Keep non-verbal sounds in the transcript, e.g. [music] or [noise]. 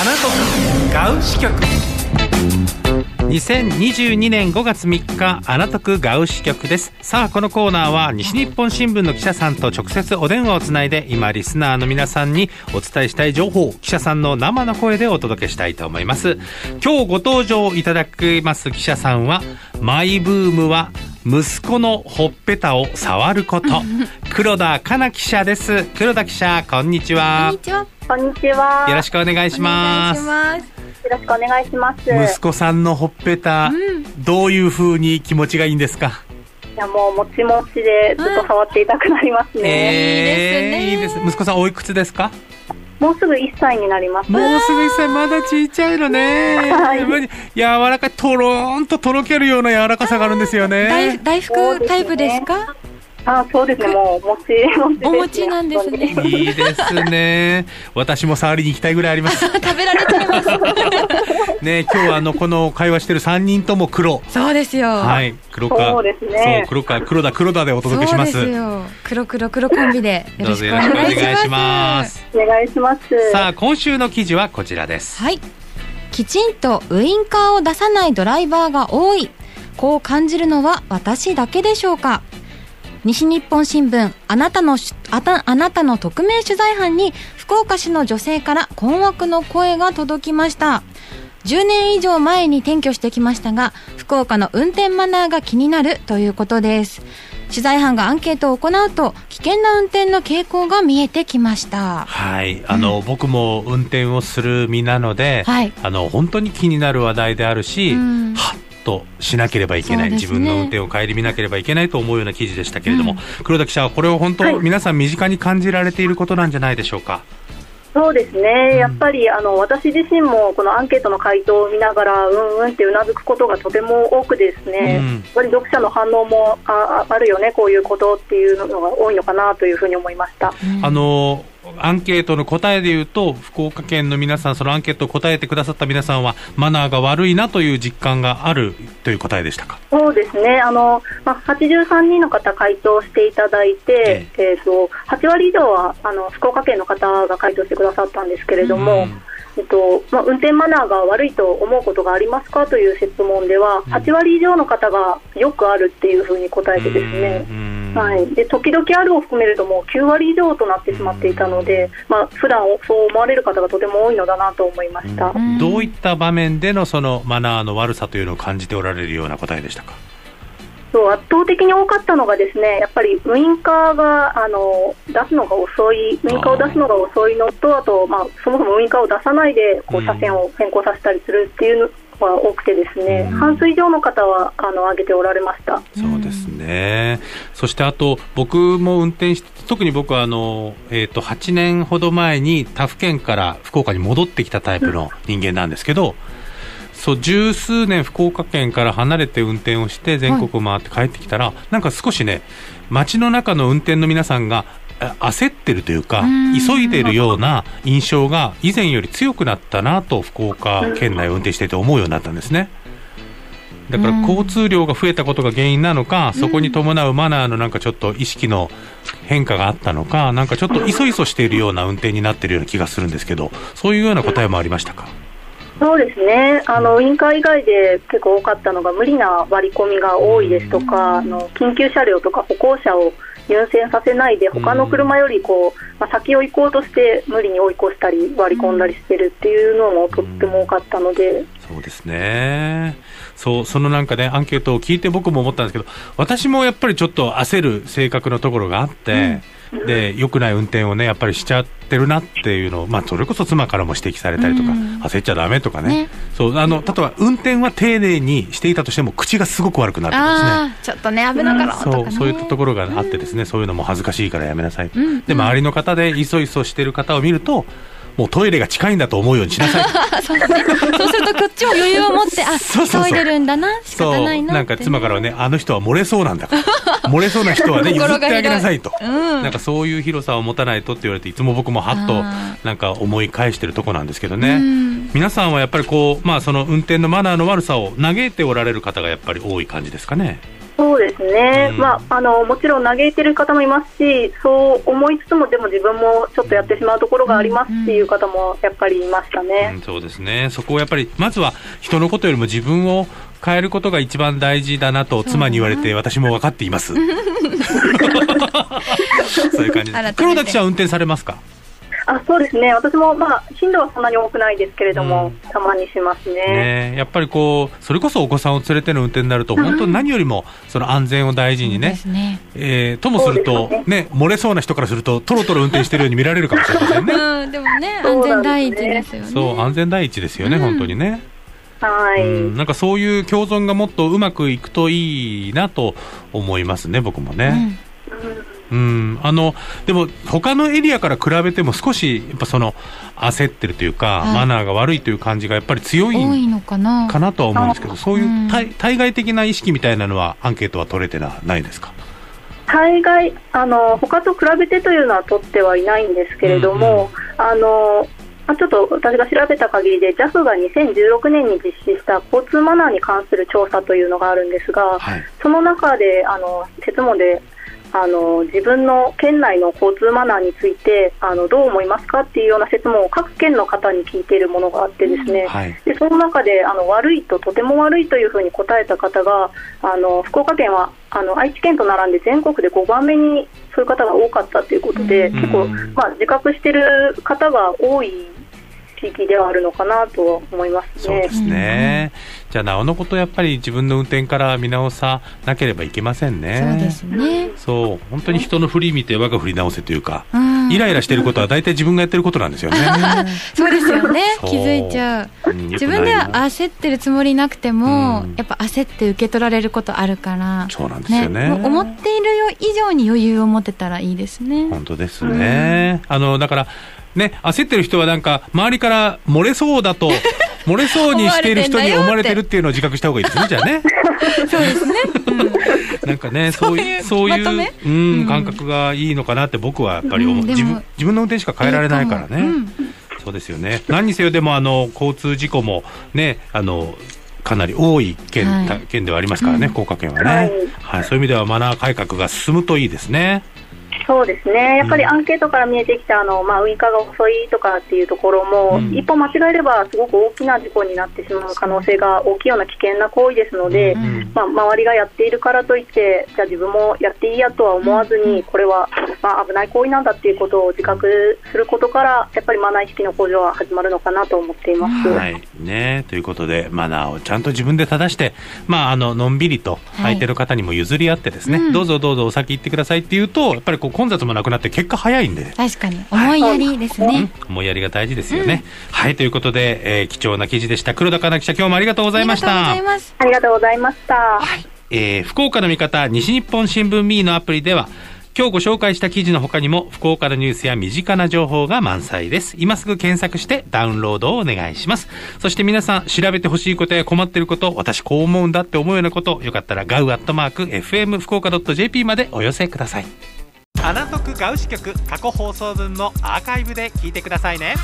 アナトクガウ支局。2022年5月3日アナトクガウ支局です。さあこのコーナーは西日本新聞の記者さんと直接お電話をつないで今リスナーの皆さんにお伝えしたい情報記者さんの生の声でお届けしたいと思います。今日ご登場いただきます記者さんはマイブームは息子のほっぺたを触ること。黒田かな記者です。黒田記者こんにちは。こんにちは。こんにちは。よろしくお願いします。よろしくお願いします。息子さんのほっぺた、どういう風に気持ちがいいんですか？いやもうもちもちでずっと触っていたくなりますね。えーいいですね。息子さんおいくつですか？もうすぐ1歳になります。もうすぐ1歳まだちっちゃいのね、はい。柔らかいとろーんととろけるような柔らかさがあるんですよ大ね大福タイプですか？あ、そうですね。もうもちもちです、ね。お餅なんですねいいですね私も触りに行きたいぐらいあります [laughs] 食べられちゃいます。[laughs] ね今日はあのこの会話してる3人とも黒そうですよ。。はいい黒川そうですねそう黒川黒田黒田でお届けしますそうですよ。黒黒黒コンビでよろしくおどうぞよろしくお願いしま。すお願いします。さあ今週の記事はこちらですはい。きちんとウインカーを出さないドライバーが多い。こう感じるのは私だけでしょうか？西日本新聞あなたのしあたあなたの匿名取材班に福岡市の女性から困惑の声が届きました。10年以上前に転居してきましたが福岡の運転マナーが気になるということです。取材班がアンケートを行うと危険な運転の傾向が見えてきました。はい、あの、僕も運転をする身なので、はい。あの本当に気になる話題であるし、うん。はっとしなければいけない、ね自分の運転を顧みなければいけないと思うような記事でしたけれども、うん黒田記者はこれを本当、はい皆さん身近に感じられていることなんじゃないでしょうか？そうですね。やっぱりあの私自身もこのアンケートの回答を見ながらうんうんってうなずくことがとても多くですね。うんやっぱり読者の反応もあああるよねこういうことっていうのが多いのかなというふうに思いました。あのアンケートの答えで言うと福岡県の皆さんそのアンケートを答えてくださった皆さんはマナーが悪いなという実感があるという答えでしたか？そうですね、あのまあ、83人の方、回答していただいて、えー、と8割以上はあの福岡県の方が回答してくださったんですけれども、うん。えっとまあ、運転マナーが悪いと思うことがありますかという質問では、うん。8割以上の方がよくあるっていうふうに答えてですね。うんはい、で時々あるを含めるともう9割以上となってしまっていたので、まあ普段そう思われる方がとても多いのだなと思いました。んどういった場面でのそのマナーの悪さというのを感じておられるような答えでしたか？そう圧倒的に多かったのがですねやっぱりウインカーがあの出すのが遅いウインカーを出すのが遅いのとあと、まあ、そもそもウインカーを出さないでこううん車線を変更させたりするっていうのが多くてですね、うん半数以上の方はあの挙げておられました。そうですね。そしてあと、僕も運転して、特に僕はあの、えっ、と、8年ほど前に他府県から福岡に戻ってきたタイプの人間なんですけど、そう、十数年福岡県から離れて運転をして全国回って帰ってきたら、なんか少しね、街の中の運転の皆さんが、あ焦ってるというかうん、急いでるような印象が以前より強くなったなと福岡県内を運転していて思うようになったんですね。だからうん交通量が増えたことが原因なのか、そこに伴うマナーのなんかちょっと意識の変化があったのか、なんかちょっといそいそしているような運転になっているような気がするんですけど、そういうような答えもありましたか？そうですねあのウインカー以外で結構多かったのが無理な割り込みが多いですとか、あの緊急車両とか歩行者を優先させないで他の車よりこう、まあ、先を行こうとして無理に追い越したり割り込んだりしてるっていうのもとっても多かったので、そうですね。そう、そのなんかね、アンケートを聞いて僕も思ったんですけど、私もやっぱりちょっと焦る性格のところがあって、で、良くない運転をね、やっぱりしちゃってるなっていうのを、まあ、それこそ妻からも指摘されたりとか、うん焦っちゃダメとかね。ねそう、あの、例えば運転は丁寧にしていたとしても、口がすごく悪くなるとかですね。ちょっとね危なかろうとかねそう、そういったところがあってですね、そういうのも恥ずかしいからやめなさい。うんで、周りの方でいそいそしてる方を見ると、もうトイレが近いんだと思うようにしなさい。あ [laughs] そう。ねそうするとこっちも余裕を持ってあそうそうそう。急いでるんだな仕そう方ないななんか妻からはね、あの人は漏れそうなんだから、[laughs] 漏れそうな人はね、譲ってあげなさいと。うん。なんかそういう広さを持たないとって言われて、いつも僕もはっとあなんか思い返してるとこなんですけどうね。ん。皆さんはやっぱりこう、まあその運転のマナーの悪さを嘆いておられる方がやっぱり多い感じですかね。そうですね、うんまあ、あのもちろん嘆いてる方もいますし、そう思いつつも、でも自分もちょっとやってしまうところがありますっていう方もやっぱりいましたね。うん、そうですね。そこをやっぱり、まずは人のことよりも自分を変えることが一番大事だなと妻に言われて、私も分かっています。[laughs] そういう感じです。黒田記者は運転されますか？あそうですね、私も、まあ、頻度はそんなに多くないですけれども、うんたまにしますね。ねやっぱりこう、それこそお子さんを連れての運転になると、本当に何よりもその安全を大事にねね。えーともするとそうです、ね、漏れそうな人からすると、とろとろ運転してるように見られるかもしれませんね。[laughs] うん、でもね、安全第一ですよね。そう、安全第一ですよね、うん本当にね。はい、うん、なんかそういう共存がもっとうまくいくといいなと思いますね、僕もうんね。うん、あの、でも他のエリアから比べても少し、やっぱその、焦ってるというか、はい。マナーが悪いという感じがやっぱり強い多いのかな。かなとは思うんですけど、そういううん。対対外的な意識みたいなのはアンケートは取れてなないですか？大概あの、他と比べてというのは取ってはいないんですけれども、あのまあちょっと私が調べた限りで JAF が2016年に実施した交通マナーに関する調査というのがあるんですが、はい。その中であの設問であの自分の県内の交通マナーについてあのどう思いますかっていうような設問を各県の方に聞いているものがあってですね、はい。でその中であの悪いととても悪いというふうに答えた方があの福岡県はあの愛知県と並んで全国で5番目にそういう方が多かったということで、うん結構、まあ、自覚している方が多い地域ではあるのかなとは思いますねそうで。すね。じゃあ、なおのことやっぱり自分の運転から見直さなければいけませんね。そうですね。そう、本当に人の振り見て我が振り直せというか、うんイライラしてることは大体自分がやってることなんですよね。[laughs] そうですよね。気づいちゃう。うん自分では焦ってるつもりなくても、うんやっぱ焦って受け取られることあるから、そうなんですよね。もう思っているよ以上に余裕を持てたらいいですね。本当ですね。あの、だから、ね、焦ってる人はなんか、周りから漏れそうだと、[laughs] 漏れそうにしている人に思われてるっていうのを自覚した方がいいですね、じゃあね。[laughs] そうですね。なんかね、[laughs] そういう、そういう、うん、うん感覚がいいのかなって僕はやっぱり思う。自分、自分の運転しか変えられないからね。うんそうですよね。何にせよでも、あの、交通事故も、ね、あの、かなり多い県,、はい県ではありますからね、うん福岡県はね、はいはい。そういう意味ではマナー改革が進むといいですね。そうですね、やっぱりアンケートから見えてきたあの、まあ、ウイカが遅いとかっていうところも、うん。一歩間違えればすごく大きな事故になってしまう可能性が大きいような危険な行為ですので、うん。まあ、周りがやっているからといって、じゃあ自分もやっていいやとは思わずに、これは、まあ、危ない行為なんだっていうことを自覚することから、やっぱりマナー意識の向上は始まるのかなと思っています。はい。ね。ということで、マナーをちゃんと自分で正して、まあ、あの、のんびりと、はい。相手の方にも譲り合ってですね、うん。どうぞどうぞお先行ってくださいって言うと、やっぱりこう、混雑もなくなって結果早いんで、確かに。思いやりですね。うん思いやりが大事ですよね。はい、ということで、えー貴重な記事でした。黒田かな記者、今日もありがとうございました。ありがとうございます。ありがとうございました。えー福岡の味方、西日本新聞 B のアプリでは、今日ご紹介した記事の他にも、福岡のニュースや身近な情報が満載です。今すぐ検索してダウンロードをお願いします。そして皆さん、調べてほしいことや困ってること、私こう思うんだって思うようなこと、よかったらガウアットマーク、FM 福岡 .jp までお寄せください。アナトクガウシ局過去放送分もアーカイブで聞いてくださいね。